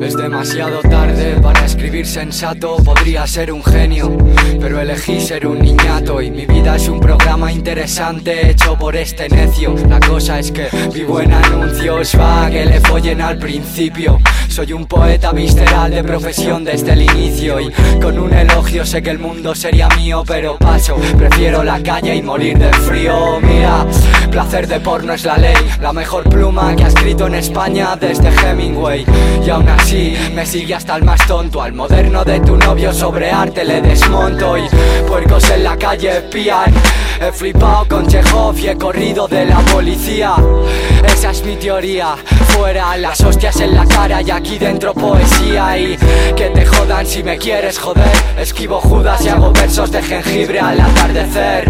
Es demasiado tarde para escribir sensato, podría ser un genio, pero elegí ser un niñato y mi vida es un programa interesante hecho por este necio. La cosa es que vivo en anuncios, va que le follen al principio. Soy un poeta visceral de profesión desde el inicio y con un elogio sé que el mundo sería mío, pero paso, prefiero la calle y morir de frío. Mira, placer de porno es la ley, la mejor pluma que ha escrito en España desde Hemingway. Y aún así me sigue hasta el más tonto, al moderno de tu novio sobre arte le desmonto y puercos en la calle pían. He flipado con Chekhov y he corrido de la policía. Esa es mi teoría. Fuera las hostias en la cara y aquí dentro poesía y que te si me quieres joder. Esquivo Judas y hago versos de jengibre al atardecer.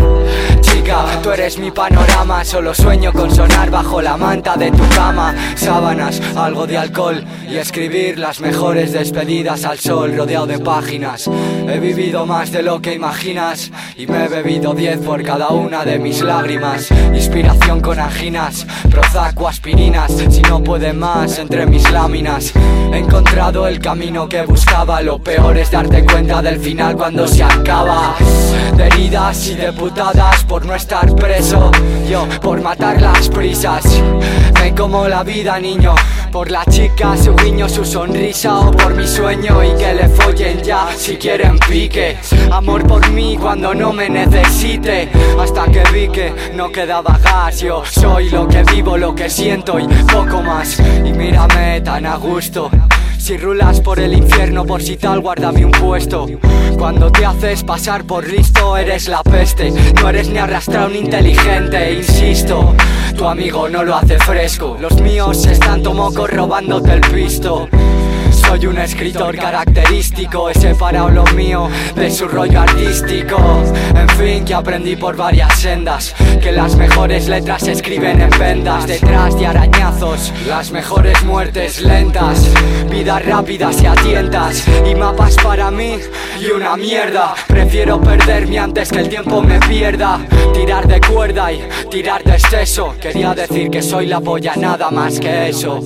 Chica, tú eres mi panorama, solo sueño con sonar bajo la manta de tu cama. Sábanas, algo de alcohol y escribir las mejores despedidas al sol rodeado de páginas. He vivido más de lo que imaginas y me he bebido diez por cada una de mis lágrimas. Inspiración con anginas, Prozac o aspirinas, si no puede más entre mis láminas. He encontrado el camino que buscaba, lo peor es darte cuenta del final cuando se acaba. De heridas y de putadas por no estar preso, yo por matar las prisas. Me como la vida, niño. Por la chica, su guiño, su sonrisa o por mi sueño y que le follen ya si quieren pique. Amor por mí cuando no me necesite. Hasta que vi que no quedaba gas. Yo soy lo que vivo, lo que siento y poco más. Y mírame tan a gusto. Si rulas por el infierno, por si tal, guárdame un puesto. Cuando te haces pasar por listo, eres la peste. No eres ni arrastrado ni inteligente, insisto. Tu amigo no lo hace fresco. Los míos están tomocos robándote el pisto. Soy un escritor característico, he separado lo mío de su rollo artístico. En fin, que aprendí por varias sendas, que las mejores letras se escriben en vendas, detrás de arañazos, las mejores muertes lentas, vidas rápidas y a y mapas para mí y una mierda. Prefiero perderme antes que el tiempo me pierda, tirar de cuerda y tirar de exceso. Quería decir que soy la polla, nada más que eso.